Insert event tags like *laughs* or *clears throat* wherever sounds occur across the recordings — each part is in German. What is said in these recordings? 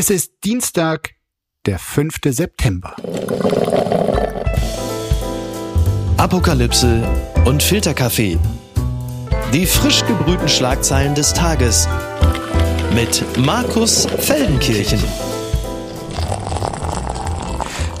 Es ist Dienstag, der 5. September. Apokalypse und Filterkaffee. Die frisch gebrühten Schlagzeilen des Tages mit Markus Feldenkirchen.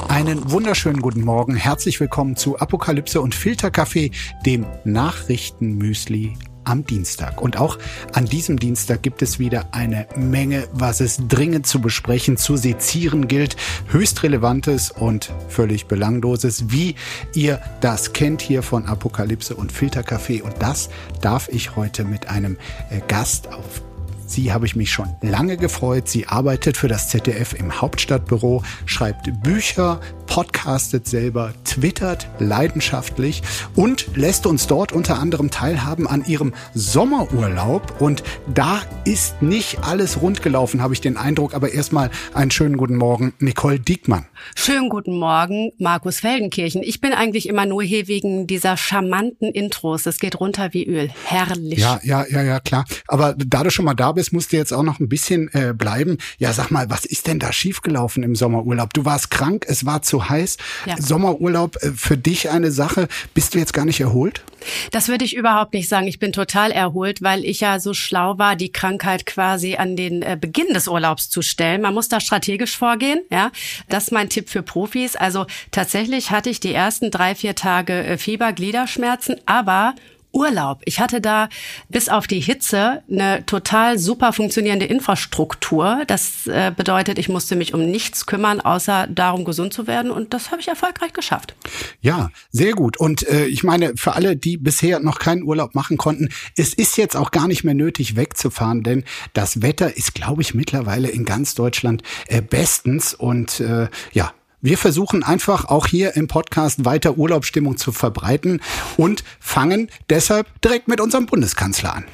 Einen wunderschönen guten Morgen. Herzlich willkommen zu Apokalypse und Filterkaffee, dem Nachrichtenmüsli am Dienstag. Und auch an diesem Dienstag gibt es wieder eine Menge, was es dringend zu besprechen, zu sezieren gilt. Höchst relevantes und völlig belangloses, wie ihr das kennt hier von Apokalypse und Filterkaffee. Und das darf ich heute mit einem äh, Gast auf Sie habe ich mich schon lange gefreut. Sie arbeitet für das ZDF im Hauptstadtbüro, schreibt Bücher, podcastet selber, twittert leidenschaftlich und lässt uns dort unter anderem teilhaben an ihrem Sommerurlaub. Und da ist nicht alles rund gelaufen, habe ich den Eindruck. Aber erstmal einen schönen guten Morgen, Nicole Diekmann. Schönen guten Morgen, Markus Feldenkirchen. Ich bin eigentlich immer nur hier wegen dieser charmanten Intros. Es geht runter wie Öl. Herrlich. Ja, ja, ja, ja, klar. Aber da du schon mal da bist, musst du jetzt auch noch ein bisschen äh, bleiben. Ja, sag mal, was ist denn da schiefgelaufen im Sommerurlaub? Du warst krank, es war zu heiß. Ja. Sommerurlaub äh, für dich eine Sache. Bist du jetzt gar nicht erholt? Das würde ich überhaupt nicht sagen. Ich bin total erholt, weil ich ja so schlau war, die Krankheit quasi an den äh, Beginn des Urlaubs zu stellen. Man muss da strategisch vorgehen. Ja, das ist mein Tipp für Profis. Also tatsächlich hatte ich die ersten drei, vier Tage äh, Fieber, Gliederschmerzen, aber Urlaub. Ich hatte da bis auf die Hitze eine total super funktionierende Infrastruktur. Das äh, bedeutet, ich musste mich um nichts kümmern, außer darum, gesund zu werden. Und das habe ich erfolgreich geschafft. Ja, sehr gut. Und äh, ich meine, für alle, die bisher noch keinen Urlaub machen konnten, es ist jetzt auch gar nicht mehr nötig, wegzufahren, denn das Wetter ist, glaube ich, mittlerweile in ganz Deutschland äh, bestens. Und äh, ja, wir versuchen einfach auch hier im Podcast weiter Urlaubsstimmung zu verbreiten und fangen deshalb direkt mit unserem Bundeskanzler an.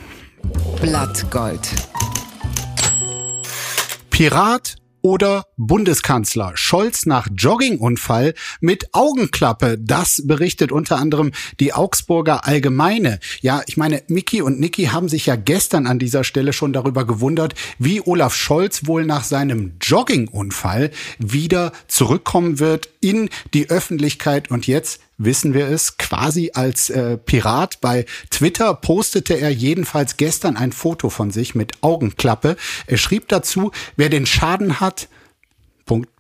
Blattgold. Pirat oder Bundeskanzler Scholz nach Joggingunfall mit Augenklappe. Das berichtet unter anderem die Augsburger Allgemeine. Ja, ich meine, Miki und Niki haben sich ja gestern an dieser Stelle schon darüber gewundert, wie Olaf Scholz wohl nach seinem Joggingunfall wieder zurückkommen wird in die Öffentlichkeit und jetzt wissen wir es, quasi als äh, Pirat. Bei Twitter postete er jedenfalls gestern ein Foto von sich mit Augenklappe. Er schrieb dazu, wer den Schaden hat,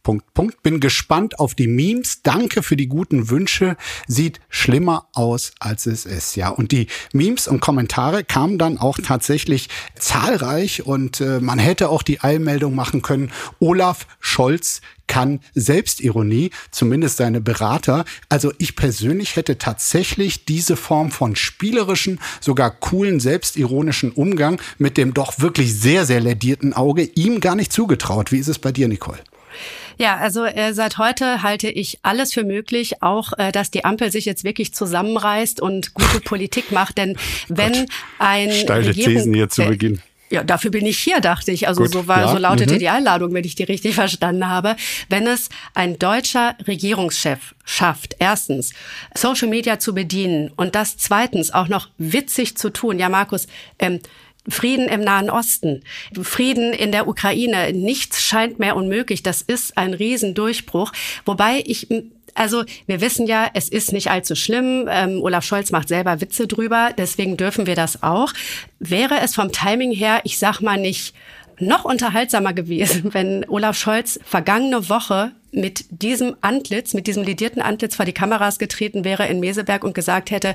Punkt, Punkt. Bin gespannt auf die Memes. Danke für die guten Wünsche. Sieht schlimmer aus, als es ist. Ja, und die Memes und Kommentare kamen dann auch tatsächlich zahlreich und äh, man hätte auch die Eilmeldung machen können. Olaf Scholz kann Selbstironie, zumindest seine Berater. Also ich persönlich hätte tatsächlich diese Form von spielerischen, sogar coolen, selbstironischen Umgang mit dem doch wirklich sehr, sehr ledierten Auge ihm gar nicht zugetraut. Wie ist es bei dir, Nicole? Ja, also äh, seit heute halte ich alles für möglich, auch äh, dass die Ampel sich jetzt wirklich zusammenreißt und gute Politik macht. Denn wenn Gott. ein Steile Regierung, Thesen hier zu äh, Beginn. Ja, dafür bin ich hier, dachte ich. Also Gut, so war, ja. so lautete mhm. die Einladung, wenn ich die richtig *laughs* verstanden habe. Wenn es ein deutscher Regierungschef schafft, erstens Social Media zu bedienen und das zweitens auch noch witzig zu tun. Ja, Markus, ähm, Frieden im Nahen Osten, Frieden in der Ukraine, nichts scheint mehr unmöglich. Das ist ein Riesendurchbruch. Wobei ich also wir wissen ja, es ist nicht allzu schlimm. Ähm, Olaf Scholz macht selber Witze drüber, deswegen dürfen wir das auch. Wäre es vom Timing her, ich sag mal nicht noch unterhaltsamer gewesen, *laughs* wenn Olaf Scholz vergangene Woche mit diesem Antlitz, mit diesem lidierten Antlitz vor die Kameras getreten wäre in Meseberg und gesagt hätte,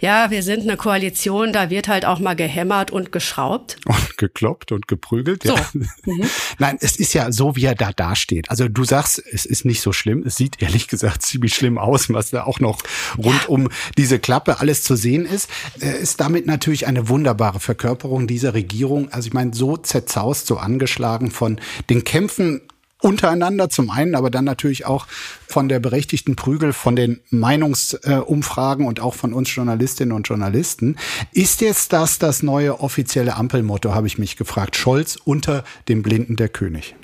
ja, wir sind eine Koalition, da wird halt auch mal gehämmert und geschraubt. *laughs* Und gekloppt und geprügelt, ja. So. *laughs* Mhm. Nein, es ist ja so, wie er da dasteht. Also du sagst, es ist nicht so schlimm. Es sieht ehrlich gesagt ziemlich schlimm aus, was da auch noch rund ja. um diese Klappe alles zu sehen ist. Er ist damit natürlich eine wunderbare Verkörperung dieser Regierung. Also ich meine, so zerzaust, so angeschlagen von den Kämpfen untereinander zum einen, aber dann natürlich auch von der berechtigten Prügel, von den Meinungsumfragen und auch von uns Journalistinnen und Journalisten. Ist jetzt das das neue offizielle Ampelmotto, habe ich mich gefragt. Scholz unter dem Blinden der König.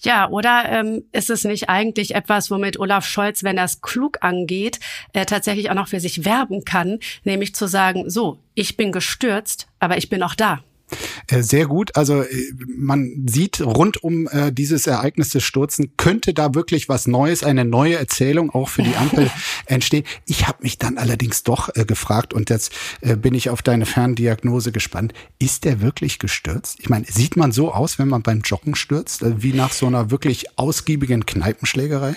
Ja, oder ähm, ist es nicht eigentlich etwas, womit Olaf Scholz, wenn er es klug angeht, äh, tatsächlich auch noch für sich werben kann, nämlich zu sagen, so, ich bin gestürzt, aber ich bin auch da. Äh, sehr gut. Also äh, man sieht rund um äh, dieses Ereignis des Stürzen könnte da wirklich was Neues, eine neue Erzählung auch für die Ampel *laughs* entstehen. Ich habe mich dann allerdings doch äh, gefragt und jetzt äh, bin ich auf deine Ferndiagnose gespannt. Ist der wirklich gestürzt? Ich meine, sieht man so aus, wenn man beim Joggen stürzt, äh, wie nach so einer wirklich ausgiebigen Kneipenschlägerei?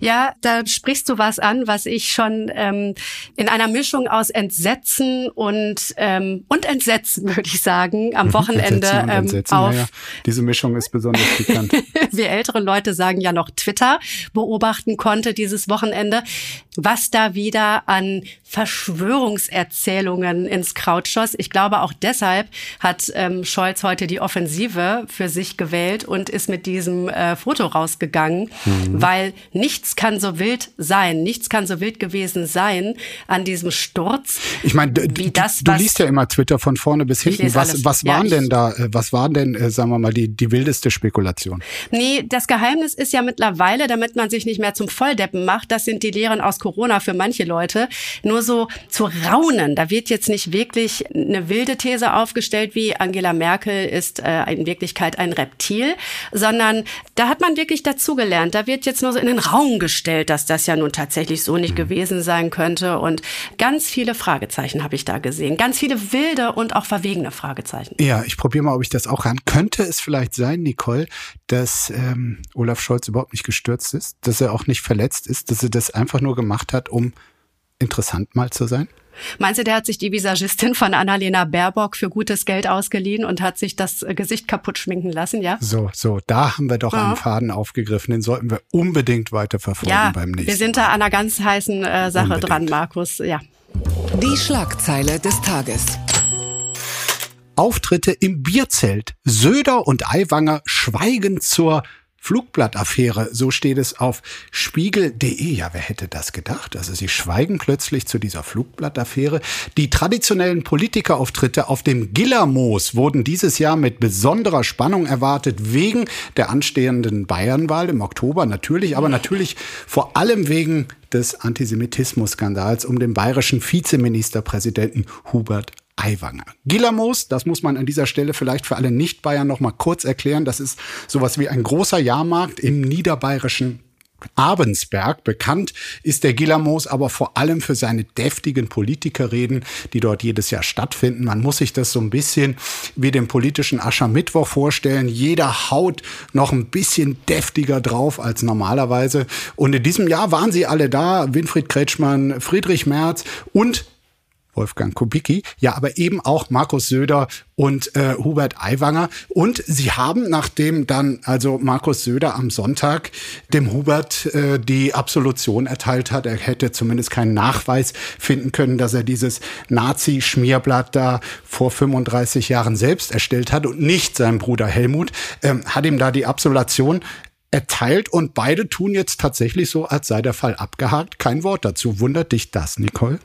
Ja, da sprichst du was an, was ich schon ähm, in einer Mischung aus Entsetzen und ähm, und Entsetzen *laughs* würde ich sagen am mhm. Wochenende ähm, auf. Ja, Diese Mischung ist besonders pikant. *laughs* Wir ältere Leute sagen ja noch Twitter beobachten konnte dieses Wochenende, was da wieder an Verschwörungserzählungen ins Kraut schoss. Ich glaube auch deshalb hat ähm, Scholz heute die Offensive für sich gewählt und ist mit diesem äh, Foto rausgegangen, mhm. weil nichts kann so wild sein, nichts kann so wild gewesen sein an diesem Sturz. Ich meine, du, du liest ja immer Twitter von vorne bis hinten. Was, was waren ja, denn da, äh, was waren denn, äh, sagen wir mal, die, die wildeste Spekulation? Nee, das Geheimnis ist ja mittlerweile, damit man sich nicht mehr zum Volldeppen macht, das sind die Lehren aus Corona für manche Leute, nur so zu raunen. Da wird jetzt nicht wirklich eine wilde These aufgestellt, wie Angela Merkel ist äh, in Wirklichkeit ein Reptil, sondern da hat man wirklich dazugelernt. Da wird jetzt nur so in den Raum gestellt, dass das ja nun tatsächlich so nicht mhm. gewesen sein könnte. Und ganz viele Fragezeichen habe ich da gesehen. Ganz viele wilde und auch verwegene Fragezeichen. Ja, ich probiere mal, ob ich das auch kann. Könnte es vielleicht sein, Nicole, dass ähm, Olaf Scholz überhaupt nicht gestürzt ist, dass er auch nicht verletzt ist, dass er das einfach nur gemacht hat, um interessant mal zu sein? Meinst du, der hat sich die Visagistin von Annalena Baerbock für gutes Geld ausgeliehen und hat sich das äh, Gesicht kaputt schminken lassen, ja? So, so, da haben wir doch ja. einen Faden aufgegriffen, den sollten wir unbedingt weiter verfolgen ja, beim nächsten Wir sind da an einer ganz heißen äh, Sache unbedingt. dran, Markus, ja. Die Schlagzeile des Tages. Auftritte im Bierzelt. Söder und Aiwanger schweigen zur Flugblattaffäre, so steht es auf spiegel.de. Ja, wer hätte das gedacht? Also sie schweigen plötzlich zu dieser Flugblattaffäre. Die traditionellen Politikerauftritte auf dem Gillermoos wurden dieses Jahr mit besonderer Spannung erwartet, wegen der anstehenden Bayernwahl im Oktober natürlich, aber natürlich vor allem wegen des Antisemitismus-Skandals um den bayerischen Vizeministerpräsidenten Hubert Aiwanger. Gilamos, das muss man an dieser Stelle vielleicht für alle Nicht-Bayern noch mal kurz erklären. Das ist sowas wie ein großer Jahrmarkt im niederbayerischen Abensberg. Bekannt ist der Gilamos aber vor allem für seine deftigen Politikerreden, die dort jedes Jahr stattfinden. Man muss sich das so ein bisschen wie den politischen Aschermittwoch vorstellen. Jeder haut noch ein bisschen deftiger drauf als normalerweise. Und in diesem Jahr waren sie alle da. Winfried Kretschmann, Friedrich Merz und Wolfgang Kubicki, ja, aber eben auch Markus Söder und äh, Hubert Aiwanger. Und sie haben, nachdem dann also Markus Söder am Sonntag dem Hubert äh, die Absolution erteilt hat, er hätte zumindest keinen Nachweis finden können, dass er dieses Nazi-Schmierblatt da vor 35 Jahren selbst erstellt hat und nicht sein Bruder Helmut, ähm, hat ihm da die Absolution erteilt und beide tun jetzt tatsächlich so, als sei der Fall abgehakt. Kein Wort dazu. Wundert dich das, Nicole?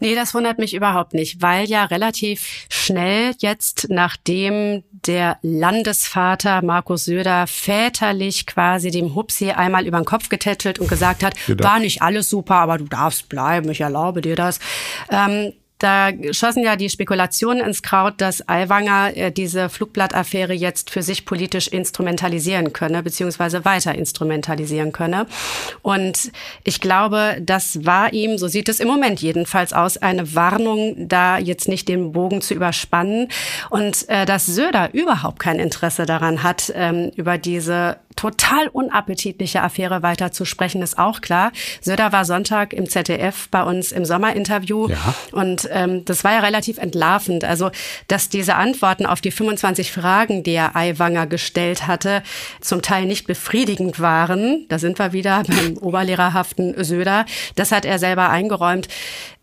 Nee, das wundert mich überhaupt nicht, weil ja relativ schnell jetzt, nachdem der Landesvater Markus Söder väterlich quasi dem Hupsi einmal über den Kopf getätschelt und gesagt hat, war nicht alles super, aber du darfst bleiben, ich erlaube dir das. Ähm, da schossen ja die Spekulationen ins Kraut, dass Aiwanger äh, diese Flugblattaffäre jetzt für sich politisch instrumentalisieren könne, beziehungsweise weiter instrumentalisieren könne. Und ich glaube, das war ihm, so sieht es im Moment jedenfalls aus, eine Warnung, da jetzt nicht den Bogen zu überspannen. Und äh, dass Söder überhaupt kein Interesse daran hat, ähm, über diese total unappetitliche Affäre weiter zu sprechen, ist auch klar. Söder war Sonntag im ZDF bei uns im Sommerinterview ja. und ähm, das war ja relativ entlarvend. Also, dass diese Antworten auf die 25 Fragen, die er Aiwanger gestellt hatte, zum Teil nicht befriedigend waren. Da sind wir wieder *laughs* beim oberlehrerhaften Söder. Das hat er selber eingeräumt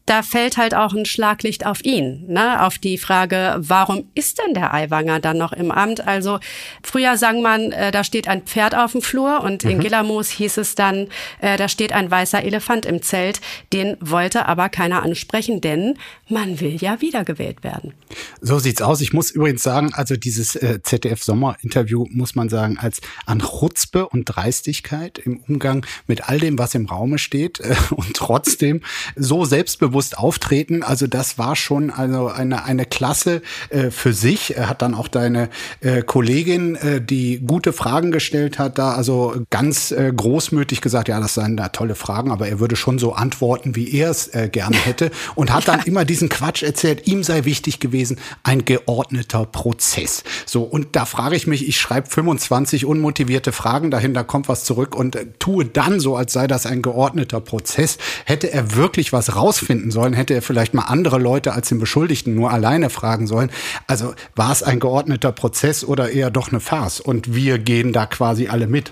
da fällt halt auch ein Schlaglicht auf ihn, ne? auf die Frage, warum ist denn der Aiwanger dann noch im Amt? Also früher sang man, äh, da steht ein Pferd auf dem Flur und mhm. in Gillermoos hieß es dann, äh, da steht ein weißer Elefant im Zelt. Den wollte aber keiner ansprechen, denn man will ja wiedergewählt werden. So sieht's aus. Ich muss übrigens sagen, also dieses äh, ZDF-Sommer-Interview muss man sagen, als an Chutzpe und Dreistigkeit im Umgang mit all dem, was im Raume steht äh, und trotzdem so selbstbewusst selbstbewusst auftreten. Also das war schon also eine, eine Klasse äh, für sich. Er hat dann auch deine äh, Kollegin, äh, die gute Fragen gestellt hat, da also ganz äh, großmütig gesagt, ja, das seien da tolle Fragen, aber er würde schon so antworten, wie er es äh, gerne *laughs* hätte und hat dann immer diesen Quatsch erzählt, ihm sei wichtig gewesen, ein geordneter Prozess. So, und da frage ich mich, ich schreibe 25 unmotivierte Fragen dahin, da kommt was zurück und äh, tue dann so, als sei das ein geordneter Prozess. Hätte er wirklich was rausfinden sollen, hätte er vielleicht mal andere Leute als den Beschuldigten nur alleine fragen sollen. Also war es ein geordneter Prozess oder eher doch eine Farce? Und wir gehen da quasi alle mit.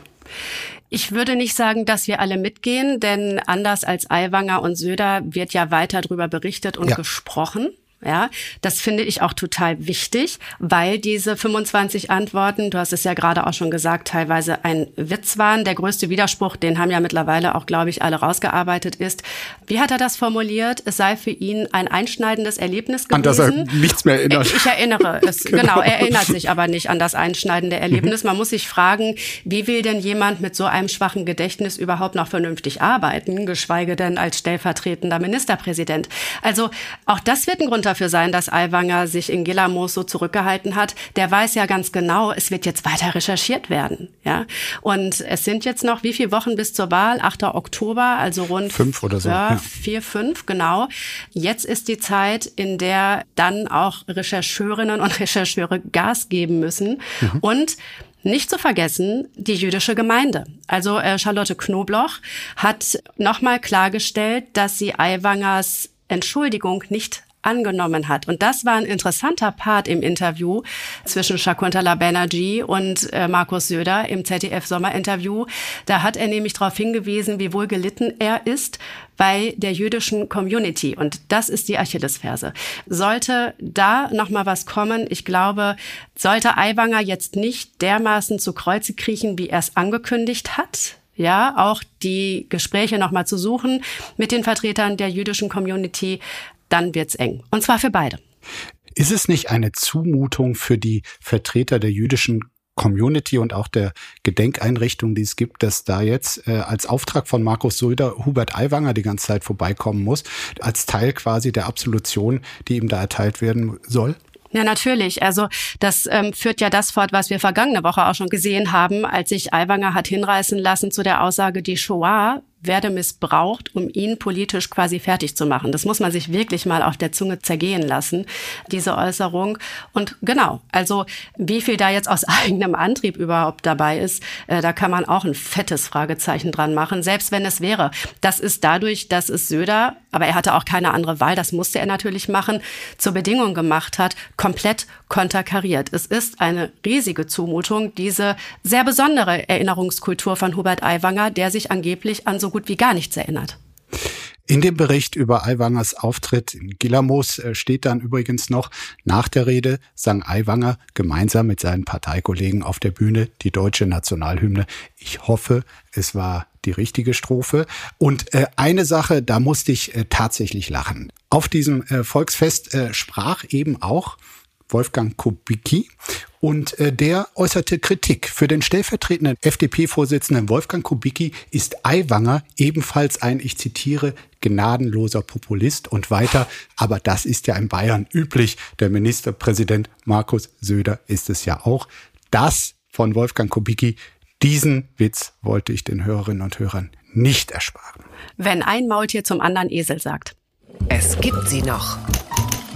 Ich würde nicht sagen, dass wir alle mitgehen, denn anders als Aiwanger und Söder wird ja weiter darüber berichtet und ja. gesprochen. Ja, das finde ich auch total wichtig, weil diese 25 Antworten, du hast es ja gerade auch schon gesagt, teilweise ein Witz waren. Der größte Widerspruch, den haben ja mittlerweile auch, glaube ich, alle rausgearbeitet, ist, wie hat er das formuliert? Es sei für ihn ein einschneidendes Erlebnis gewesen. An das er nichts mehr erinnert. Ich erinnere *laughs* es, genau. genau. Er erinnert sich aber nicht an das einschneidende Erlebnis. Mhm. Man muss sich fragen, wie will denn jemand mit so einem schwachen Gedächtnis überhaupt noch vernünftig arbeiten, geschweige denn als stellvertretender Ministerpräsident? Also auch das wird ein Grund dafür sein, dass Aiwanger sich in Gilamos so zurückgehalten hat. Der weiß ja ganz genau, es wird jetzt weiter recherchiert werden. Ja, und es sind jetzt noch wie viele Wochen bis zur Wahl? 8. Oktober, also rund fünf oder so. Ja. Vier, fünf, genau. Jetzt ist die Zeit, in der dann auch Rechercheurinnen und Rechercheure Gas geben müssen. Mhm. Und nicht zu vergessen, die jüdische Gemeinde. Also äh, Charlotte Knobloch hat nochmal klargestellt, dass sie Aiwangers Entschuldigung nicht angenommen hat. Und das war ein interessanter Part im Interview zwischen Shakuntala Banerjee und äh, Markus Söder im ZDF-Sommerinterview. Da hat er nämlich darauf hingewiesen, wie wohl gelitten er ist bei der jüdischen Community. Und das ist die Achillesferse. Sollte da noch mal was kommen, ich glaube, sollte Aiwanger jetzt nicht dermaßen zu Kreuze kriechen, wie er es angekündigt hat, ja, auch die Gespräche nochmal zu suchen mit den Vertretern der jüdischen Community, dann wird's eng. Und zwar für beide. Ist es nicht eine Zumutung für die Vertreter der jüdischen Community und auch der Gedenkeinrichtung, die es gibt, dass da jetzt äh, als Auftrag von Markus Söder Hubert Aiwanger die ganze Zeit vorbeikommen muss, als Teil quasi der Absolution, die ihm da erteilt werden soll? Ja, natürlich. Also das ähm, führt ja das fort, was wir vergangene Woche auch schon gesehen haben, als sich Aiwanger hat hinreißen lassen zu der Aussage, die Shoah werde missbraucht, um ihn politisch quasi fertig zu machen. Das muss man sich wirklich mal auf der Zunge zergehen lassen, diese Äußerung. Und genau, also wie viel da jetzt aus *laughs* eigenem Antrieb überhaupt dabei ist, äh, da kann man auch ein fettes Fragezeichen dran machen, selbst wenn es wäre. Das ist dadurch, dass es Söder, aber er hatte auch keine andere Wahl, das musste er natürlich machen, zur Bedingung gemacht hat, komplett konterkariert. Es ist eine riesige Zumutung, diese sehr besondere Erinnerungskultur von Hubert Aiwanger, der sich angeblich an so gut wie gar nichts erinnert. In dem Bericht über Aiwangers Auftritt in Gilamos äh, steht dann übrigens noch, nach der Rede sang Aiwanger gemeinsam mit seinen Parteikollegen auf der Bühne die deutsche Nationalhymne. Ich hoffe, es war die richtige Strophe. Und äh, eine Sache, da musste ich äh, tatsächlich lachen. Auf diesem äh, Volksfest äh, sprach eben auch Wolfgang Kubicki. Und äh, der äußerte Kritik. Für den stellvertretenden FDP-Vorsitzenden Wolfgang Kubicki ist Aiwanger ebenfalls ein, ich zitiere, gnadenloser Populist und weiter. Aber das ist ja in Bayern üblich. Der Ministerpräsident Markus Söder ist es ja auch. Das von Wolfgang Kubicki, diesen Witz wollte ich den Hörerinnen und Hörern nicht ersparen. Wenn ein Maultier zum anderen Esel sagt. Es gibt sie noch.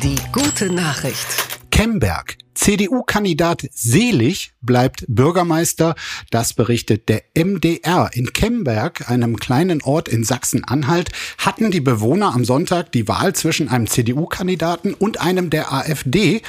Die gute Nachricht. Kemberg. CDU-Kandidat Selig bleibt Bürgermeister. Das berichtet der MDR. In Kemberg, einem kleinen Ort in Sachsen-Anhalt, hatten die Bewohner am Sonntag die Wahl zwischen einem CDU-Kandidaten und einem der AfD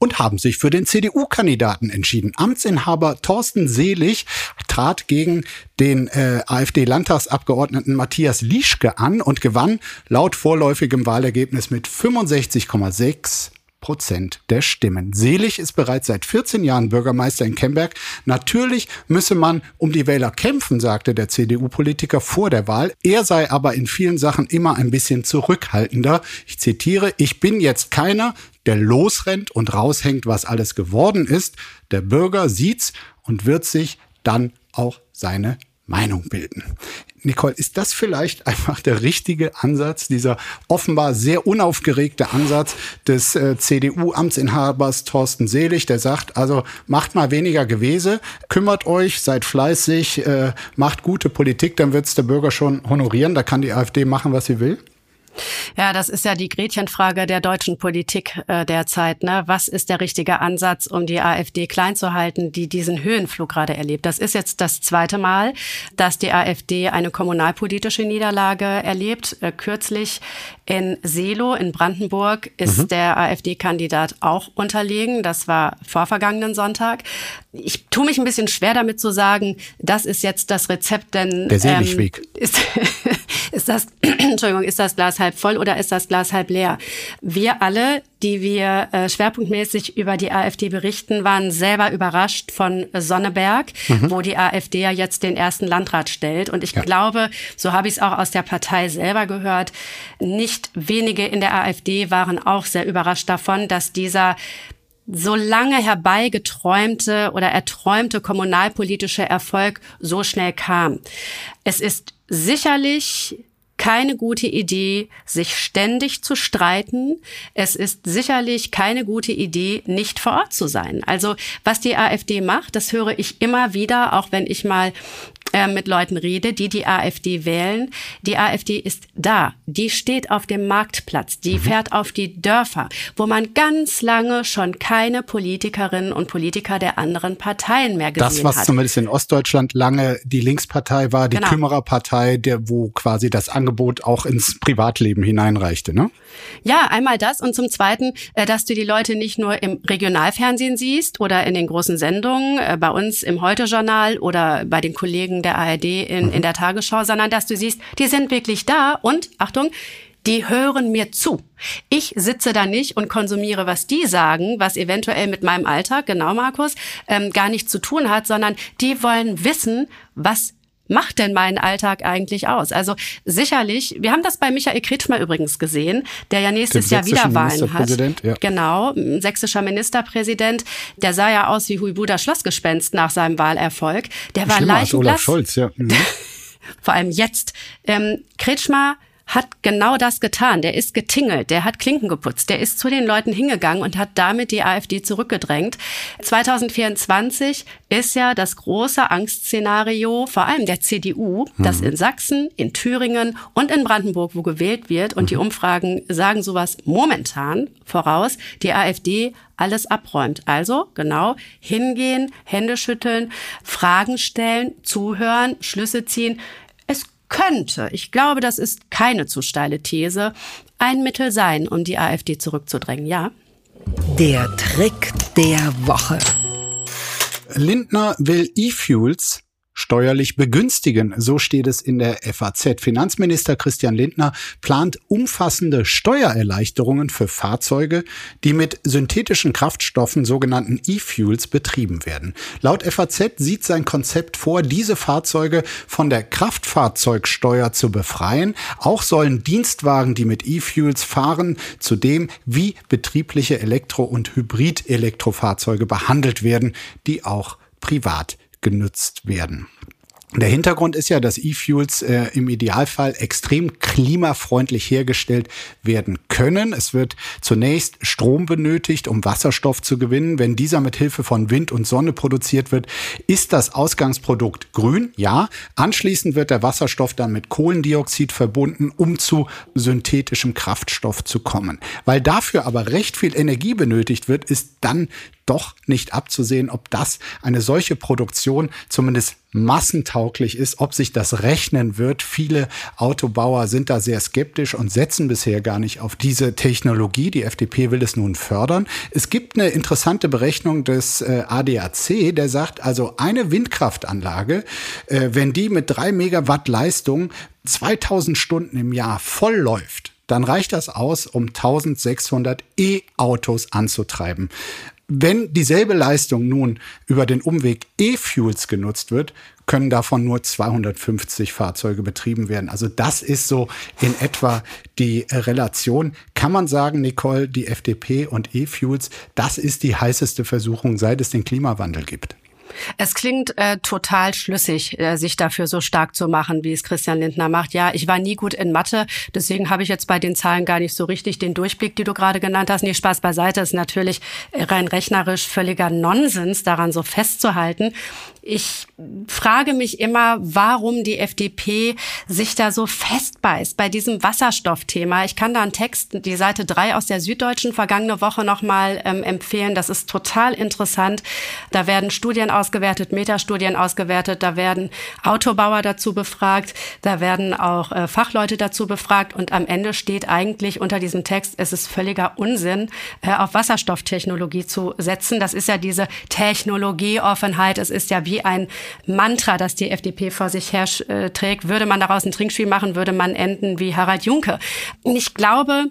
und haben sich für den CDU-Kandidaten entschieden. Amtsinhaber Thorsten Selig trat gegen den äh, AfD-Landtagsabgeordneten Matthias Lieschke an und gewann laut vorläufigem Wahlergebnis mit 65,6 Prozent der Stimmen. Selig ist bereits seit 14 Jahren Bürgermeister in Kemberg. Natürlich müsse man um die Wähler kämpfen, sagte der CDU-Politiker vor der Wahl. Er sei aber in vielen Sachen immer ein bisschen zurückhaltender. Ich zitiere, ich bin jetzt keiner, der losrennt und raushängt, was alles geworden ist. Der Bürger sieht's und wird sich dann auch seine Meinung bilden. Nicole, ist das vielleicht *laughs* einfach der richtige Ansatz, dieser offenbar sehr unaufgeregte Ansatz des äh, CDU-Amtsinhabers Thorsten Selig, der sagt, also macht mal weniger Gewese, kümmert euch, seid fleißig, äh, macht gute Politik, dann wird's der Bürger schon honorieren, da kann die AfD machen, was sie will? Ja, das ist ja die Gretchenfrage der deutschen Politik äh, derzeit. Ne? Was ist der richtige Ansatz, um die AfD klein zu halten, die diesen Höhenflug gerade erlebt? Das ist jetzt das zweite Mal, dass die AfD eine kommunalpolitische Niederlage erlebt. Äh, kürzlich in Selo in Brandenburg ist mhm. der AfD-Kandidat auch unterlegen. Das war vorvergangenen Sonntag. Ich tue mich ein bisschen schwer damit zu sagen, das ist jetzt das Rezept, denn der Seligweg. Ähm, ist, ist das *clears throat* Entschuldigung, ist das Glas halb voll oder ist das Glas halb leer? Wir alle, die wir äh, schwerpunktmäßig über die AfD berichten, waren selber überrascht von Sonneberg, mhm. wo die AfD ja jetzt den ersten Landrat stellt. Und ich ja. glaube, so habe ich es auch aus der Partei selber gehört, nicht wenige in der AfD waren auch sehr überrascht davon, dass dieser so lange herbeigeträumte oder erträumte kommunalpolitische Erfolg so schnell kam. Es ist sicherlich keine gute Idee, sich ständig zu streiten. Es ist sicherlich keine gute Idee, nicht vor Ort zu sein. Also was die AfD macht, das höre ich immer wieder, auch wenn ich mal äh, mit Leuten rede, die die AfD wählen. Die AfD ist da. Die steht auf dem Marktplatz. Die mhm. fährt auf die Dörfer, wo man ganz lange schon keine Politikerinnen und Politiker der anderen Parteien mehr gesehen hat. Das, was hat. zumindest in Ostdeutschland lange die Linkspartei war, die genau. Kümmererpartei, der, wo quasi das Angebot auch ins Privatleben hineinreichte, ne? Ja, einmal das und zum Zweiten, äh, dass du die Leute nicht nur im Regionalfernsehen siehst oder in den großen Sendungen, äh, bei uns im Heute-Journal oder bei den Kollegen der ARD in, mhm. in der Tagesschau, sondern dass du siehst, die sind wirklich da und, Achtung, die hören mir zu. Ich sitze da nicht und konsumiere, was die sagen, was eventuell mit meinem Alltag, genau Markus, ähm, gar nichts zu tun hat, sondern die wollen wissen, was macht denn meinen Alltag eigentlich aus? Also sicherlich, wir haben das bei Michael Kretschmer übrigens gesehen, der ja nächstes Jahr wieder Wahlen hat. Ja. Genau, sächsischer Ministerpräsident, der sah ja aus wie Huibuda Schlossgespenst nach seinem Wahlerfolg. Der war leicht Olaf Scholz, ja. Mhm. *laughs* Vor allem jetzt. Ähm, Kretschmer hat genau das getan. Der ist getingelt, der hat Klinken geputzt, der ist zu den Leuten hingegangen und hat damit die AfD zurückgedrängt. 2024 ist ja das große Angstszenario, vor allem der CDU, mhm. dass in Sachsen, in Thüringen und in Brandenburg, wo gewählt wird, und mhm. die Umfragen sagen sowas momentan voraus, die AfD alles abräumt. Also genau hingehen, Hände schütteln, Fragen stellen, zuhören, Schlüsse ziehen könnte, ich glaube, das ist keine zu steile These, ein Mittel sein, um die AfD zurückzudrängen, ja? Der Trick der Woche. Lindner will E-Fuels steuerlich begünstigen. So steht es in der FAZ. Finanzminister Christian Lindner plant umfassende Steuererleichterungen für Fahrzeuge, die mit synthetischen Kraftstoffen, sogenannten E-Fuels, betrieben werden. Laut FAZ sieht sein Konzept vor, diese Fahrzeuge von der Kraftfahrzeugsteuer zu befreien. Auch sollen Dienstwagen, die mit E-Fuels fahren, zudem wie betriebliche Elektro- und Hybrid-Elektrofahrzeuge behandelt werden, die auch privat genutzt werden. Der Hintergrund ist ja, dass E-Fuels äh, im Idealfall extrem klimafreundlich hergestellt werden können. Es wird zunächst Strom benötigt, um Wasserstoff zu gewinnen. Wenn dieser mit Hilfe von Wind und Sonne produziert wird, ist das Ausgangsprodukt grün, ja. Anschließend wird der Wasserstoff dann mit Kohlendioxid verbunden, um zu synthetischem Kraftstoff zu kommen. Weil dafür aber recht viel Energie benötigt wird, ist dann doch nicht abzusehen, ob das eine solche Produktion zumindest massentauglich ist, ob sich das rechnen wird. Viele Autobauer sind da sehr skeptisch und setzen bisher gar nicht auf diese Technologie. Die FDP will es nun fördern. Es gibt eine interessante Berechnung des äh, ADAC, der sagt, also eine Windkraftanlage, äh, wenn die mit drei Megawatt Leistung 2000 Stunden im Jahr voll läuft, dann reicht das aus, um 1600 E-Autos anzutreiben. Wenn dieselbe Leistung nun über den Umweg E-Fuels genutzt wird, können davon nur 250 Fahrzeuge betrieben werden. Also das ist so in etwa die Relation. Kann man sagen, Nicole, die FDP und E-Fuels, das ist die heißeste Versuchung, seit es den Klimawandel gibt? Es klingt äh, total schlüssig, äh, sich dafür so stark zu machen, wie es Christian Lindner macht. Ja, ich war nie gut in Mathe, deswegen habe ich jetzt bei den Zahlen gar nicht so richtig den Durchblick, die du gerade genannt hast. Nee, Spaß beiseite ist natürlich rein rechnerisch völliger Nonsens, daran so festzuhalten. Ich frage mich immer, warum die FDP sich da so festbeißt bei diesem Wasserstoffthema. Ich kann da einen Text, die Seite 3 aus der Süddeutschen vergangene Woche nochmal ähm, empfehlen. Das ist total interessant. Da werden Studien ausgewertet, Metastudien ausgewertet, da werden Autobauer dazu befragt, da werden auch äh, Fachleute dazu befragt und am Ende steht eigentlich unter diesem Text, es ist völliger Unsinn, äh, auf Wasserstofftechnologie zu setzen. Das ist ja diese Technologieoffenheit. Es ist ja ein Mantra, das die FDP vor sich her äh, trägt. Würde man daraus ein Trinkspiel machen, würde man enden wie Harald Junke. Ich glaube,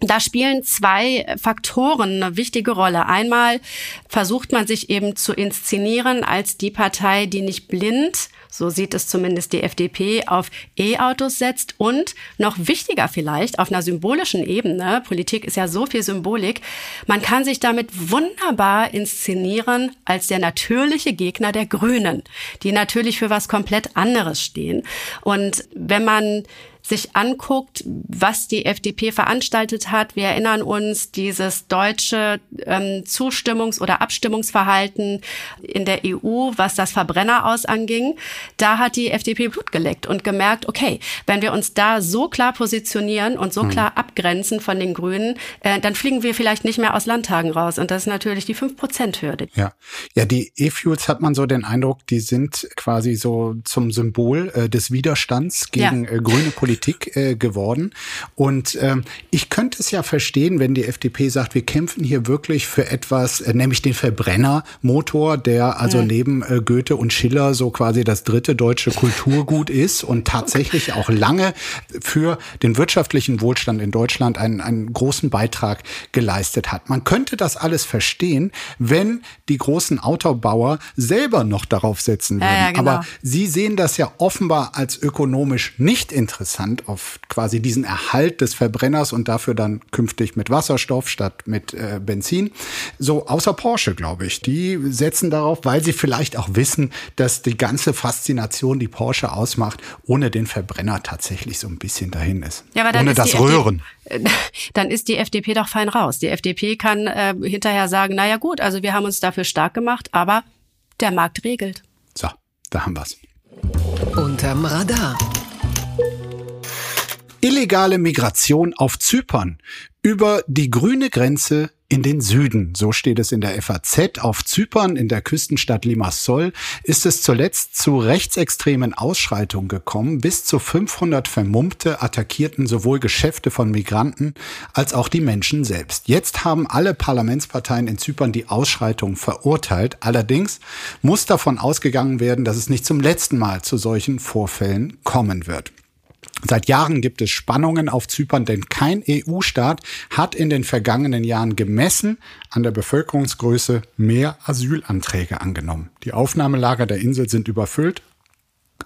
da spielen zwei Faktoren eine wichtige Rolle. Einmal versucht man sich eben zu inszenieren als die Partei, die nicht blind so sieht es zumindest die FDP, auf E-Autos setzt und noch wichtiger vielleicht auf einer symbolischen Ebene, Politik ist ja so viel Symbolik, man kann sich damit wunderbar inszenieren als der natürliche Gegner der Grünen, die natürlich für was komplett anderes stehen. Und wenn man sich anguckt, was die FDP veranstaltet hat. Wir erinnern uns dieses deutsche ähm, Zustimmungs- oder Abstimmungsverhalten in der EU, was das Verbrenner aus anging. Da hat die FDP Blut geleckt und gemerkt, okay, wenn wir uns da so klar positionieren und so mhm. klar abgrenzen von den Grünen, äh, dann fliegen wir vielleicht nicht mehr aus Landtagen raus. Und das ist natürlich die 5-Prozent-Hürde. Ja. ja, die E-Fuels hat man so den Eindruck, die sind quasi so zum Symbol äh, des Widerstands gegen ja. äh, grüne Politik Politik äh, geworden. Und ähm, ich könnte es ja verstehen, wenn die FDP sagt, wir kämpfen hier wirklich für etwas, äh, nämlich den Verbrennermotor, der also mhm. neben äh, Goethe und Schiller so quasi das dritte deutsche Kulturgut ist und tatsächlich auch lange für den wirtschaftlichen Wohlstand in Deutschland einen, einen großen Beitrag geleistet hat. Man könnte das alles verstehen, wenn die großen Autobauer selber noch darauf setzen würden. Ja, ja, genau. Aber sie sehen das ja offenbar als ökonomisch nicht interessant Hand auf quasi diesen Erhalt des Verbrenners und dafür dann künftig mit Wasserstoff statt mit äh, Benzin. So außer Porsche, glaube ich. Die setzen darauf, weil sie vielleicht auch wissen, dass die ganze Faszination, die Porsche ausmacht, ohne den Verbrenner tatsächlich so ein bisschen dahin ist. Ja, aber dann ohne ist das Röhren. FD *laughs* dann ist die FDP doch fein raus. Die FDP kann äh, hinterher sagen, naja gut, also wir haben uns dafür stark gemacht, aber der Markt regelt. So, da haben wir's. Unterm Radar. Illegale Migration auf Zypern über die grüne Grenze in den Süden. So steht es in der FAZ. Auf Zypern in der Küstenstadt Limassol ist es zuletzt zu rechtsextremen Ausschreitungen gekommen. Bis zu 500 Vermummte attackierten sowohl Geschäfte von Migranten als auch die Menschen selbst. Jetzt haben alle Parlamentsparteien in Zypern die Ausschreitungen verurteilt. Allerdings muss davon ausgegangen werden, dass es nicht zum letzten Mal zu solchen Vorfällen kommen wird. Seit Jahren gibt es Spannungen auf Zypern, denn kein EU-Staat hat in den vergangenen Jahren gemessen an der Bevölkerungsgröße mehr Asylanträge angenommen. Die Aufnahmelager der Insel sind überfüllt.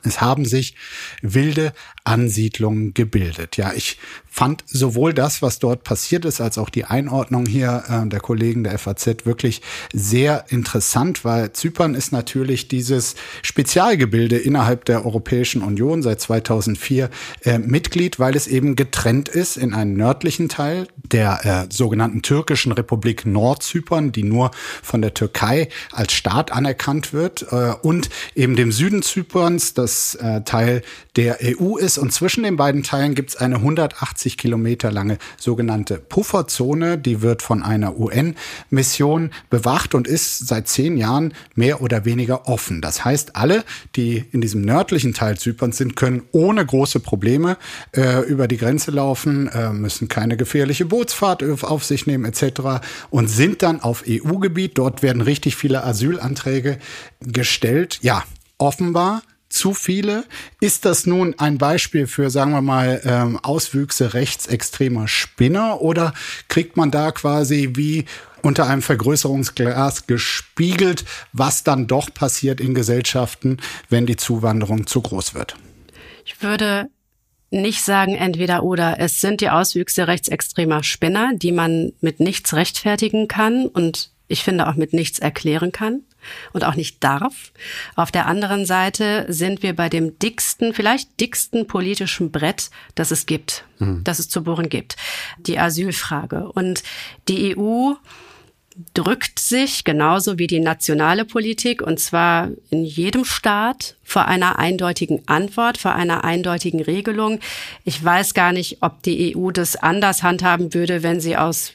Es haben sich wilde Ansiedlungen gebildet. Ja, ich fand sowohl das, was dort passiert ist, als auch die Einordnung hier äh, der Kollegen der FAZ wirklich sehr interessant, weil Zypern ist natürlich dieses Spezialgebilde innerhalb der Europäischen Union seit 2004 äh, Mitglied, weil es eben getrennt ist in einen nördlichen Teil der äh, sogenannten türkischen Republik Nordzypern, die nur von der Türkei als Staat anerkannt wird, äh, und eben dem Süden Zyperns, das äh, Teil der EU ist. Und zwischen den beiden Teilen gibt es eine 180 Kilometer lange sogenannte Pufferzone. Die wird von einer UN-Mission bewacht und ist seit zehn Jahren mehr oder weniger offen. Das heißt, alle, die in diesem nördlichen Teil Zyperns sind, können ohne große Probleme äh, über die Grenze laufen, äh, müssen keine gefährliche Bootsfahrt auf sich nehmen etc. und sind dann auf EU-Gebiet. Dort werden richtig viele Asylanträge gestellt. Ja, offenbar zu viele. Ist das nun ein Beispiel für, sagen wir mal, ähm, Auswüchse rechtsextremer Spinner oder kriegt man da quasi wie unter einem Vergrößerungsglas gespiegelt, was dann doch passiert in Gesellschaften, wenn die Zuwanderung zu groß wird? Ich würde nicht sagen entweder oder. Es sind die Auswüchse rechtsextremer Spinner, die man mit nichts rechtfertigen kann und ich finde auch mit nichts erklären kann. Und auch nicht darf. Auf der anderen Seite sind wir bei dem dicksten, vielleicht dicksten politischen Brett, das es gibt, mhm. das es zu bohren gibt. Die Asylfrage. Und die EU drückt sich genauso wie die nationale Politik und zwar in jedem Staat vor einer eindeutigen Antwort, vor einer eindeutigen Regelung. Ich weiß gar nicht, ob die EU das anders handhaben würde, wenn sie aus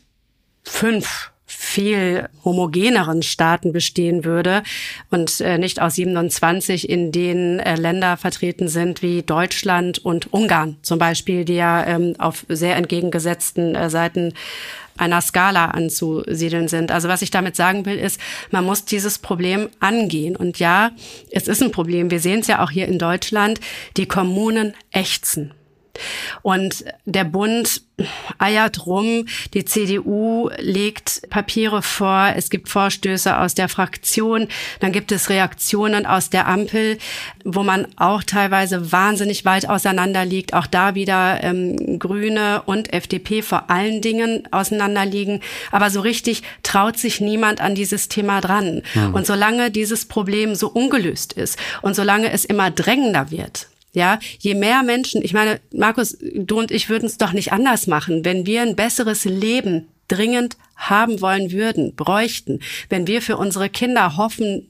fünf viel homogeneren Staaten bestehen würde und äh, nicht aus 27, in denen äh, Länder vertreten sind wie Deutschland und Ungarn zum Beispiel, die ja ähm, auf sehr entgegengesetzten äh, Seiten einer Skala anzusiedeln sind. Also was ich damit sagen will, ist, man muss dieses Problem angehen. Und ja, es ist ein Problem. Wir sehen es ja auch hier in Deutschland. Die Kommunen ächzen. Und der Bund eiert rum, die CDU legt Papiere vor, es gibt Vorstöße aus der Fraktion, dann gibt es Reaktionen aus der Ampel, wo man auch teilweise wahnsinnig weit auseinander liegt. Auch da wieder ähm, Grüne und FDP vor allen Dingen auseinanderliegen. Aber so richtig traut sich niemand an dieses Thema dran. Mhm. Und solange dieses Problem so ungelöst ist und solange es immer drängender wird, ja, je mehr Menschen, ich meine, Markus, du und ich würden es doch nicht anders machen, wenn wir ein besseres Leben dringend haben wollen würden, bräuchten, wenn wir für unsere Kinder hoffen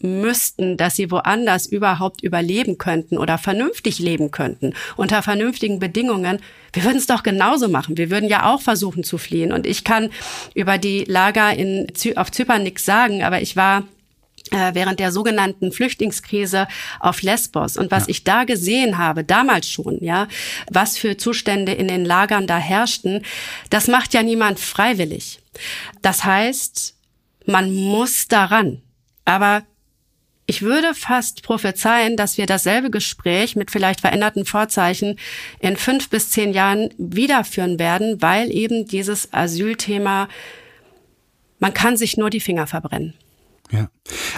müssten, dass sie woanders überhaupt überleben könnten oder vernünftig leben könnten, unter vernünftigen Bedingungen, wir würden es doch genauso machen. Wir würden ja auch versuchen zu fliehen. Und ich kann über die Lager in, auf Zypern nichts sagen, aber ich war während der sogenannten Flüchtlingskrise auf Lesbos. Und was ja. ich da gesehen habe, damals schon, ja, was für Zustände in den Lagern da herrschten, das macht ja niemand freiwillig. Das heißt, man muss daran. Aber ich würde fast prophezeien, dass wir dasselbe Gespräch mit vielleicht veränderten Vorzeichen in fünf bis zehn Jahren wiederführen werden, weil eben dieses Asylthema, man kann sich nur die Finger verbrennen. Ja,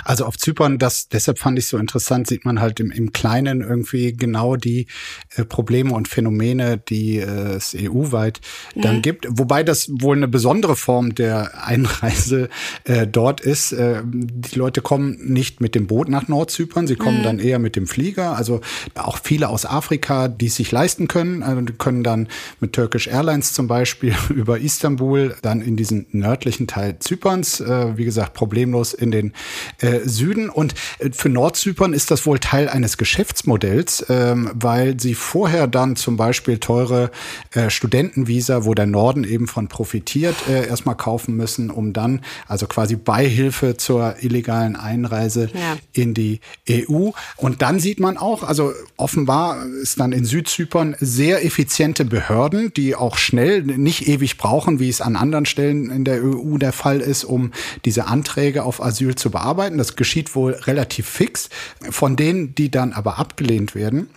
also auf Zypern, das deshalb fand ich so interessant, sieht man halt im, im Kleinen irgendwie genau die äh, Probleme und Phänomene, die äh, es EU-weit mhm. dann gibt. Wobei das wohl eine besondere Form der Einreise äh, dort ist. Äh, die Leute kommen nicht mit dem Boot nach Nordzypern, sie kommen mhm. dann eher mit dem Flieger. Also auch viele aus Afrika, die es sich leisten können, also können dann mit Turkish Airlines zum Beispiel *laughs* über Istanbul dann in diesen nördlichen Teil Zyperns, äh, wie gesagt, problemlos in den den äh, Süden. Und äh, für Nordzypern ist das wohl Teil eines Geschäftsmodells, ähm, weil sie vorher dann zum Beispiel teure äh, Studentenvisa, wo der Norden eben von profitiert, äh, erstmal kaufen müssen, um dann also quasi Beihilfe zur illegalen Einreise ja. in die EU. Und dann sieht man auch, also offenbar ist dann in Südzypern sehr effiziente Behörden, die auch schnell nicht ewig brauchen, wie es an anderen Stellen in der EU der Fall ist, um diese Anträge auf Asyl Asyl zu bearbeiten. Das geschieht wohl relativ fix. Von denen, die dann aber abgelehnt werden,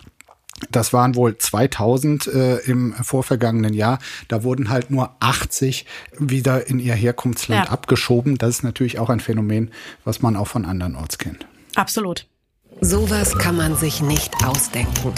das waren wohl 2000 äh, im vorvergangenen Jahr. Da wurden halt nur 80 wieder in ihr Herkunftsland ja. abgeschoben. Das ist natürlich auch ein Phänomen, was man auch von andernorts kennt. Absolut. Sowas kann man sich nicht ausdenken.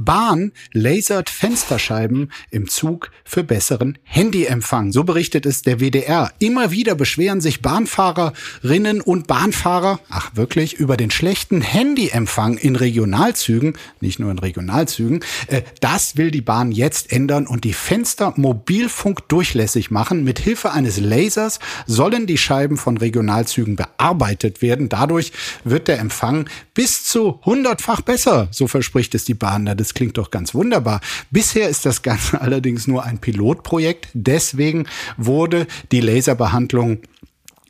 Bahn lasert Fensterscheiben im Zug für besseren Handyempfang. So berichtet es der WDR. Immer wieder beschweren sich Bahnfahrerinnen und Bahnfahrer, ach wirklich, über den schlechten Handyempfang in Regionalzügen, nicht nur in Regionalzügen. Äh, das will die Bahn jetzt ändern und die Fenster Mobilfunk durchlässig machen. Mit Hilfe eines Lasers sollen die Scheiben von Regionalzügen bearbeitet werden. Dadurch wird der Empfang bis zu hundertfach besser, so verspricht es die Bahn. Das das klingt doch ganz wunderbar. Bisher ist das Ganze *laughs* allerdings nur ein Pilotprojekt. Deswegen wurde die Laserbehandlung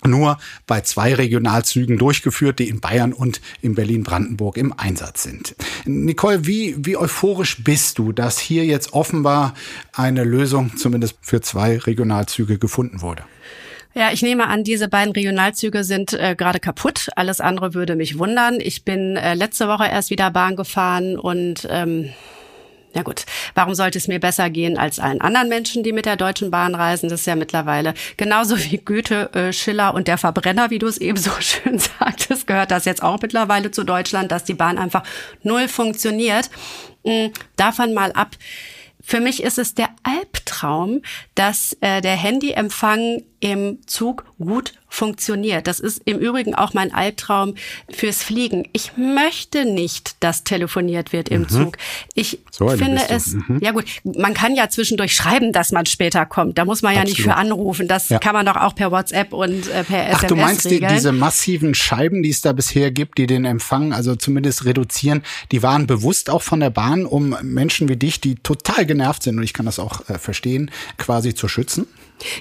nur bei zwei Regionalzügen durchgeführt, die in Bayern und in Berlin-Brandenburg im Einsatz sind. Nicole, wie, wie euphorisch bist du, dass hier jetzt offenbar eine Lösung zumindest für zwei Regionalzüge gefunden wurde? Ja, ich nehme an, diese beiden Regionalzüge sind äh, gerade kaputt. Alles andere würde mich wundern. Ich bin äh, letzte Woche erst wieder Bahn gefahren und ähm, ja gut, warum sollte es mir besser gehen als allen anderen Menschen, die mit der Deutschen Bahn reisen? Das ist ja mittlerweile genauso wie Goethe, äh, Schiller und der Verbrenner, wie du es eben so *laughs* schön sagtest, gehört das jetzt auch mittlerweile zu Deutschland, dass die Bahn einfach null funktioniert. Mhm, davon mal ab. Für mich ist es der Albtraum, dass äh, der Handyempfang im Zug gut funktioniert. Das ist im Übrigen auch mein Albtraum fürs Fliegen. Ich möchte nicht, dass telefoniert wird im mhm. Zug. Ich so finde es, mhm. ja gut, man kann ja zwischendurch schreiben, dass man später kommt. Da muss man ja Absolut. nicht für anrufen. Das ja. kann man doch auch per WhatsApp und äh, per SMS Ach, du meinst regeln. Die, diese massiven Scheiben, die es da bisher gibt, die den Empfang also zumindest reduzieren, die waren bewusst auch von der Bahn, um Menschen wie dich, die total genervt sind, und ich kann das auch äh, verstehen, quasi zu schützen?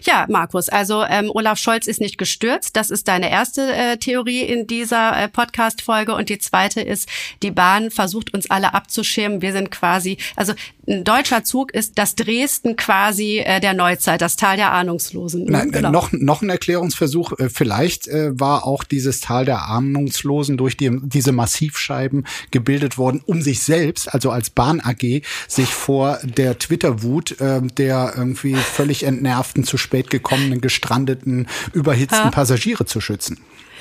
Ja, Markus, also ähm, Olaf Scholz ist nicht gestürzt. Das ist deine erste äh, Theorie in dieser äh, Podcast-Folge. Und die zweite ist, die Bahn versucht uns alle abzuschirmen. Wir sind quasi, also ein deutscher Zug ist das Dresden quasi äh, der Neuzeit, das Tal der Ahnungslosen. Nein, genau. noch, noch ein Erklärungsversuch. Äh, vielleicht äh, war auch dieses Tal der Ahnungslosen durch die, diese Massivscheiben gebildet worden, um sich selbst, also als Bahn AG, sich vor der Twitter-Wut äh, der irgendwie völlig entnervten zu spät gekommenen, gestrandeten, überhitzten ha? Passagiere zu schützen.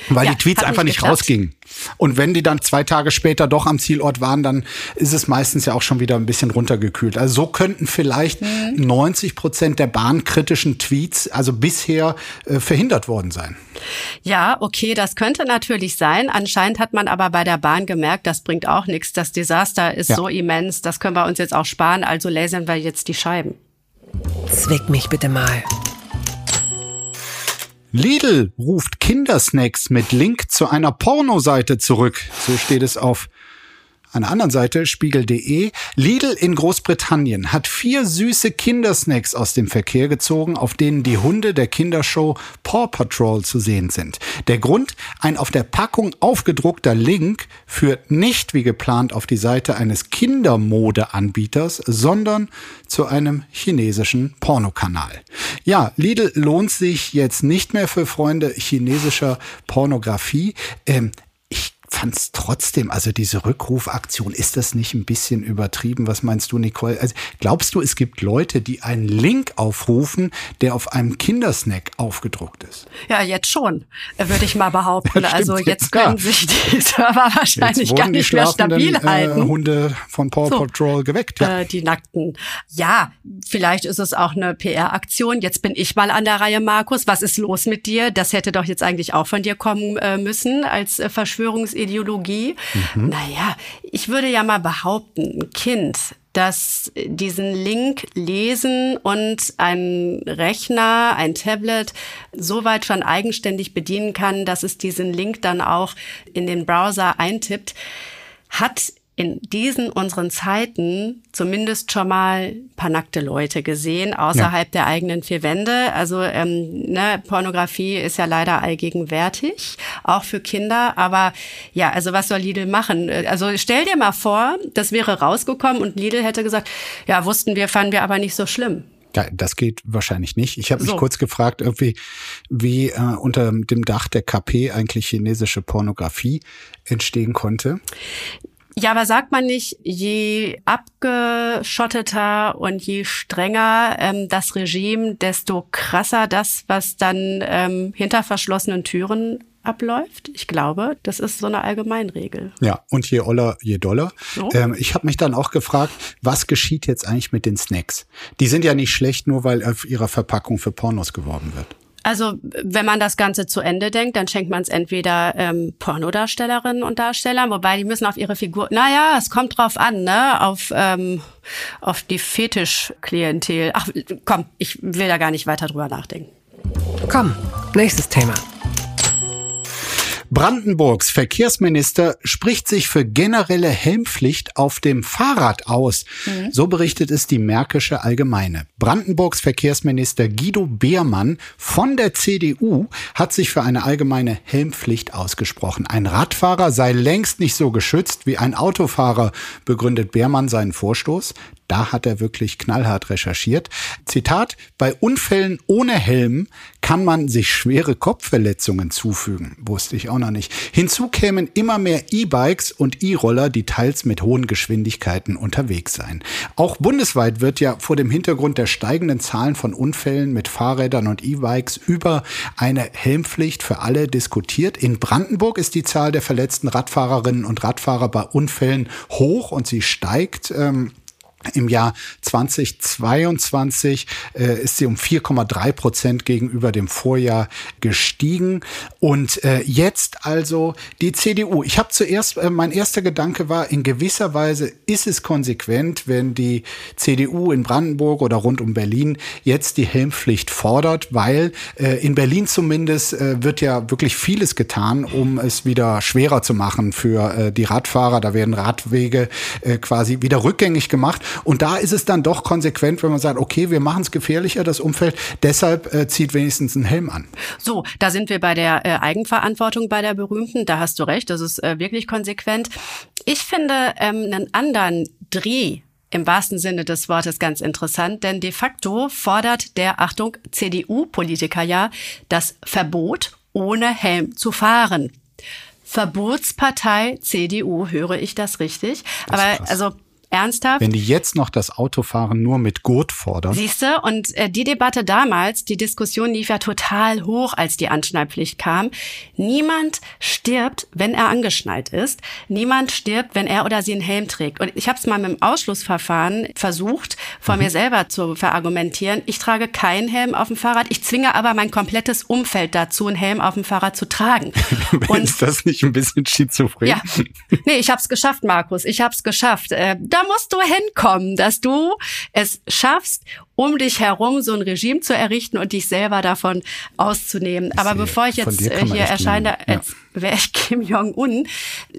Weil ja, die Tweets einfach nicht geklappt. rausgingen. Und wenn die dann zwei Tage später doch am Zielort waren, dann ist es meistens ja auch schon wieder ein bisschen runtergekühlt. Also so könnten vielleicht mhm. 90 Prozent der bahnkritischen Tweets also bisher äh, verhindert worden sein. Ja, okay, das könnte natürlich sein. Anscheinend hat man aber bei der Bahn gemerkt, das bringt auch nichts. Das Desaster ist ja. so immens, das können wir uns jetzt auch sparen. Also lasern wir jetzt die Scheiben. Zwick mich bitte mal. Lidl ruft Kindersnacks mit Link zu einer Pornoseite zurück. So steht es auf an der anderen Seite spiegel.de. Lidl in Großbritannien hat vier süße Kindersnacks aus dem Verkehr gezogen, auf denen die Hunde der Kindershow Paw Patrol zu sehen sind. Der Grund? Ein auf der Packung aufgedruckter Link führt nicht wie geplant auf die Seite eines Kindermodeanbieters, sondern zu einem chinesischen Pornokanal. Ja, Lidl lohnt sich jetzt nicht mehr für Freunde chinesischer Pornografie. Ähm, fand es trotzdem, also diese Rückrufaktion, ist das nicht ein bisschen übertrieben? Was meinst du, Nicole? Also, glaubst du, es gibt Leute, die einen Link aufrufen, der auf einem Kindersnack aufgedruckt ist? Ja, jetzt schon, würde ich mal behaupten. *laughs* Ja, also jetzt können ja. sich die *laughs* Server wahrscheinlich gar nicht mehr stabil äh, halten. Hunde von Paw so, Patrol geweckt. Ja. Äh, die Nackten. Ja, vielleicht ist es auch eine PR-Aktion. Jetzt bin ich mal an der Reihe, Markus. Was ist los mit dir? Das hätte doch jetzt eigentlich auch von dir kommen äh, müssen als äh, Verschwörungs Ideologie. Mhm. Naja, ich würde ja mal behaupten, ein Kind, das diesen Link lesen und ein Rechner, ein Tablet soweit schon eigenständig bedienen kann, dass es diesen Link dann auch in den Browser eintippt, hat in diesen unseren Zeiten zumindest schon mal paar nackte Leute gesehen, außerhalb ja. der eigenen vier Wände. Also ähm, ne, Pornografie ist ja leider allgegenwärtig, auch für Kinder. Aber ja, also was soll Lidl machen? Also stell dir mal vor, das wäre rausgekommen und Lidl hätte gesagt, ja, wussten wir, fanden wir aber nicht so schlimm. Ja, das geht wahrscheinlich nicht. Ich habe mich so. kurz gefragt, irgendwie, wie äh, unter dem Dach der KP eigentlich chinesische Pornografie entstehen konnte. Ja, aber sagt man nicht, je abgeschotteter und je strenger ähm, das Regime, desto krasser das, was dann ähm, hinter verschlossenen Türen abläuft. Ich glaube, das ist so eine Allgemeinregel. Ja, und je oller, je doller. So. Ähm, ich habe mich dann auch gefragt, was geschieht jetzt eigentlich mit den Snacks? Die sind ja nicht schlecht, nur weil auf ihrer Verpackung für Pornos geworben wird. Also wenn man das Ganze zu Ende denkt, dann schenkt man es entweder ähm, Pornodarstellerinnen und Darstellern, wobei die müssen auf ihre Figur, naja, es kommt drauf an, ne, auf, ähm, auf die Fetischklientel. Ach komm, ich will da gar nicht weiter drüber nachdenken. Komm, nächstes Thema. Brandenburgs Verkehrsminister spricht sich für generelle Helmpflicht auf dem Fahrrad aus. Mhm. So berichtet es die Märkische Allgemeine. Brandenburgs Verkehrsminister Guido Beermann von der CDU hat sich für eine allgemeine Helmpflicht ausgesprochen. Ein Radfahrer sei längst nicht so geschützt wie ein Autofahrer, begründet Beermann seinen Vorstoß. Da hat er wirklich knallhart recherchiert. Zitat, bei Unfällen ohne Helm kann man sich schwere Kopfverletzungen zufügen. Wusste ich auch noch nicht. Hinzu kämen immer mehr E-Bikes und E-Roller, die teils mit hohen Geschwindigkeiten unterwegs seien. Auch bundesweit wird ja vor dem Hintergrund der steigenden Zahlen von Unfällen mit Fahrrädern und E-Bikes über eine Helmpflicht für alle diskutiert. In Brandenburg ist die Zahl der verletzten Radfahrerinnen und Radfahrer bei Unfällen hoch und sie steigt. Ähm, Im Jahr 2022 äh, ist sie um 4,3 Prozent gegenüber dem Vorjahr gestiegen. Und äh, jetzt also die CDU. Ich habe zuerst, äh, mein erster Gedanke war, in gewisser Weise ist es konsequent, wenn die CDU in Brandenburg oder rund um Berlin jetzt die Helmpflicht fordert, weil äh, in Berlin zumindest äh, wird ja wirklich vieles getan, um es wieder schwerer zu machen für äh, die Radfahrer. Da werden Radwege äh, quasi wieder rückgängig gemacht. Und da ist es dann doch konsequent, wenn man sagt, okay, wir machen es gefährlicher, das Umfeld, deshalb äh, zieht wenigstens einen Helm an. So, da sind wir bei der äh, Eigenverantwortung bei der berühmten. Da hast du recht, das ist äh, wirklich konsequent. Ich finde ähm, einen anderen Dreh im wahrsten Sinne des Wortes ganz interessant, denn de facto fordert der, Achtung, CDU-Politiker ja das Verbot, ohne Helm zu fahren. Verbotspartei CDU, höre ich das richtig? Das Aber also Ernsthaft? Wenn die jetzt noch das Autofahren nur mit Gurt fordern. Siehst du? Und äh, die Debatte damals, die Diskussion lief ja total hoch, als die Anschnallpflicht kam. Niemand stirbt, wenn er angeschnallt ist. Niemand stirbt, wenn er oder sie einen Helm trägt. Und ich habe es mal mit dem Ausschlussverfahren versucht, vor mhm. mir selber zu verargumentieren. Ich trage keinen Helm auf dem Fahrrad. Ich zwinge aber mein komplettes Umfeld dazu, einen Helm auf dem Fahrrad zu tragen. *laughs* Und ist das nicht ein bisschen schizophren? Ja. Nee, ich habe es geschafft, Markus. Ich habe es geschafft. Äh, da musst du hinkommen, dass du es schaffst, um dich herum so ein Regime zu errichten und dich selber davon auszunehmen. Aber bevor ich jetzt äh, hier erscheine, ja. als wäre ich *laughs* Kim Jong-un,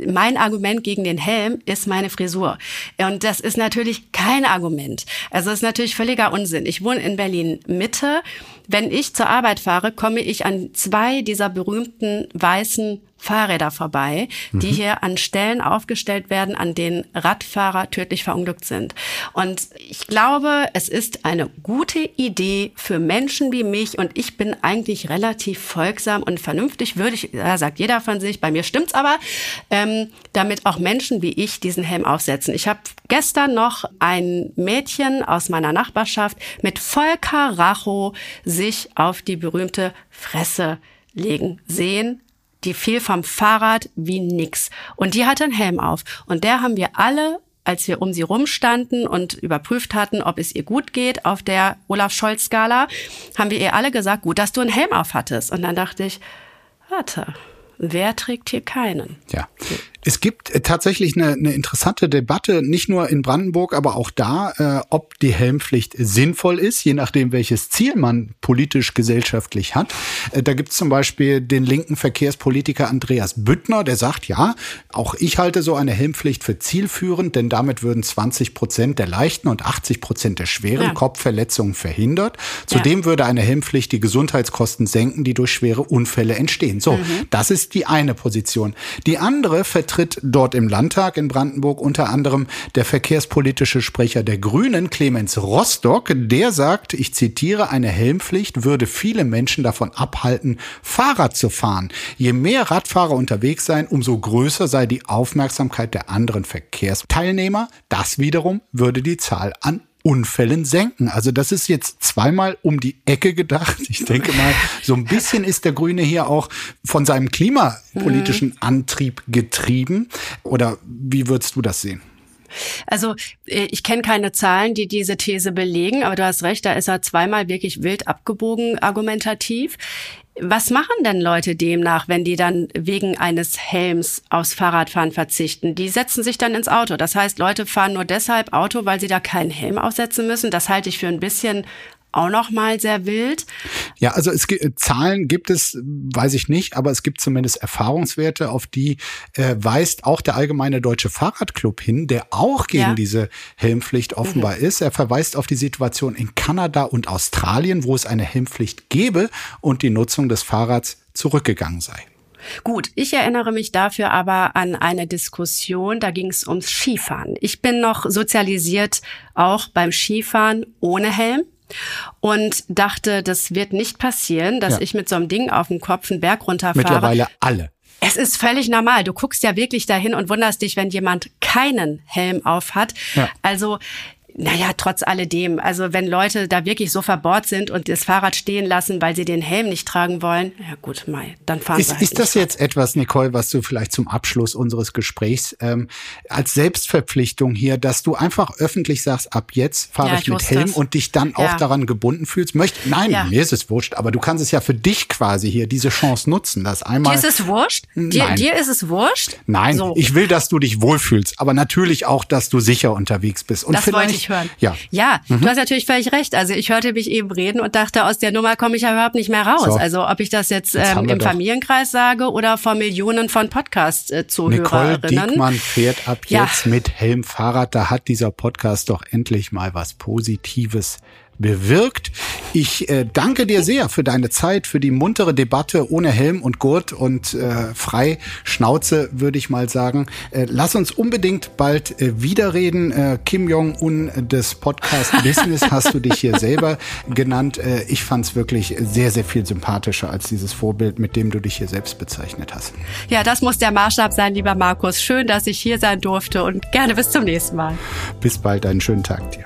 mein Argument gegen den Helm ist meine Frisur. Und das ist natürlich kein Argument. Also es ist natürlich völliger Unsinn. Ich wohne in Berlin Mitte. Wenn ich zur Arbeit fahre, komme ich an zwei dieser berühmten weißen Fahrräder vorbei, die mhm. hier an Stellen aufgestellt werden, an denen Radfahrer tödlich verunglückt sind. Und ich glaube, es ist eine gute Idee für Menschen wie mich und ich bin eigentlich relativ folgsam und vernünftig, würde ich, da sagt jeder von sich, bei mir stimmt's aber, ähm, damit auch Menschen wie ich diesen Helm aufsetzen. Ich habe gestern noch ein Mädchen aus meiner Nachbarschaft mit Volker Racho sich auf die berühmte Fresse legen sehen die fiel vom Fahrrad wie nix. Und die hatte einen Helm auf. Und der haben wir alle, als wir um sie rumstanden und überprüft hatten, ob es ihr gut geht auf der Olaf-Scholz-Skala, haben wir ihr alle gesagt, gut, dass du einen Helm auf hattest. Und dann dachte ich, warte, wer trägt hier keinen? Ja. Es gibt äh, tatsächlich eine, eine interessante Debatte, nicht nur in Brandenburg, aber auch da, äh, ob die Helmpflicht sinnvoll ist, je nachdem, welches Ziel man politisch, gesellschaftlich hat. Äh, da gibt es zum Beispiel den linken Verkehrspolitiker Andreas Büttner, der sagt, ja, auch ich halte so eine Helmpflicht für zielführend, denn damit würden 20 Prozent der leichten und 80 Prozent der schweren ja. Kopfverletzungen verhindert. Zudem ja. würde eine Helmpflicht die Gesundheitskosten senken, die durch schwere Unfälle entstehen. So, mhm. das ist die eine Position. Die andere vertritt dort im Landtag in Brandenburg unter anderem der verkehrspolitische Sprecher der Grünen, Clemens Rostock. Der sagt, ich zitiere, eine Helmpflicht würde viele Menschen davon abhalten, Fahrrad zu fahren. Je mehr Radfahrer unterwegs seien, umso größer sei die Aufmerksamkeit der anderen Verkehrsteilnehmer. Das wiederum würde die Zahl an Unfällen senken. Also das ist jetzt zweimal um die Ecke gedacht. Ich denke mal, so ein bisschen ist der Grüne hier auch von seinem klimapolitischen mhm. Antrieb getrieben. Oder wie würdest du das sehen? Also äh, ich kenne keine Zahlen, die diese These belegen, aber du hast recht, da ist er zweimal wirklich wild abgebogen argumentativ. Was machen denn Leute demnach, wenn die dann wegen eines Helms aufs Fahrradfahren verzichten? Die setzen sich dann ins Auto. Das heißt, Leute fahren nur deshalb Auto, weil sie da keinen Helm aufsetzen müssen. Das halte ich für ein bisschen auch noch mal sehr wild. Ja, also es gibt Zahlen gibt es, weiß ich nicht, aber es gibt zumindest Erfahrungswerte, auf die äh, weist auch der allgemeine deutsche Fahrradclub hin, der auch gegen ja. diese Helmpflicht offenbar mhm. ist. Er verweist auf die Situation in Kanada und Australien, wo es eine Helmpflicht gäbe und die Nutzung des Fahrrads zurückgegangen sei. Gut, ich erinnere mich dafür aber an eine Diskussion, da ging es ums Skifahren. Ich bin noch sozialisiert auch beim Skifahren ohne Helm und dachte, das wird nicht passieren, dass ja. ich mit so einem Ding auf dem Kopf einen Berg runterfahre. Mittlerweile alle. Es ist völlig normal. Du guckst ja wirklich dahin und wunderst dich, wenn jemand keinen Helm auf hat. Ja. Also Naja, trotz alledem. Also wenn Leute da wirklich so verbohrt sind und das Fahrrad stehen lassen, weil sie den Helm nicht tragen wollen, ja gut, Mai, dann fahren ist, sie halt Ist das jetzt etwas, Nicole, was du vielleicht zum Abschluss unseres Gesprächs ähm, als Selbstverpflichtung hier, dass du einfach öffentlich sagst, ab jetzt fahre ja, ich, ich mit Helm das. und dich dann ja. auch daran gebunden fühlst? Möcht, nein, ja. mir ist es wurscht, aber du kannst es ja für dich quasi hier diese Chance nutzen, dass einmal. Dir ist es wurscht? Dir, dir ist es wurscht? Nein, so. ich will, dass du dich wohlfühlst, aber natürlich auch, dass du sicher unterwegs bist. Und das wollte hören. Ja, ja mhm. du hast natürlich völlig recht. Also ich hörte mich eben reden und dachte, aus der Nummer komme ich ja überhaupt nicht mehr raus. So. Also ob ich das jetzt, jetzt ähm, im Familienkreis sage oder vor Millionen von Podcast-Zuhörerinnen. Nicole Diekmann fährt ab jetzt ja. mit Helm Fahrrad. Da hat dieser Podcast doch endlich mal was Positives bewirkt. Ich äh, danke dir sehr für deine Zeit, für die muntere Debatte ohne Helm und Gurt und äh, frei Schnauze, würde ich mal sagen. Äh, lass uns unbedingt bald äh, wiederreden. Äh, Kim Jong-un des Podcast Business *laughs* hast du dich hier selber genannt. Äh, ich fand es wirklich sehr, sehr viel sympathischer als dieses Vorbild, mit dem du dich hier selbst bezeichnet hast. Ja, das muss der Maßstab sein, lieber Markus. Schön, dass ich hier sein durfte und gerne bis zum nächsten Mal. Bis bald, einen schönen Tag dir.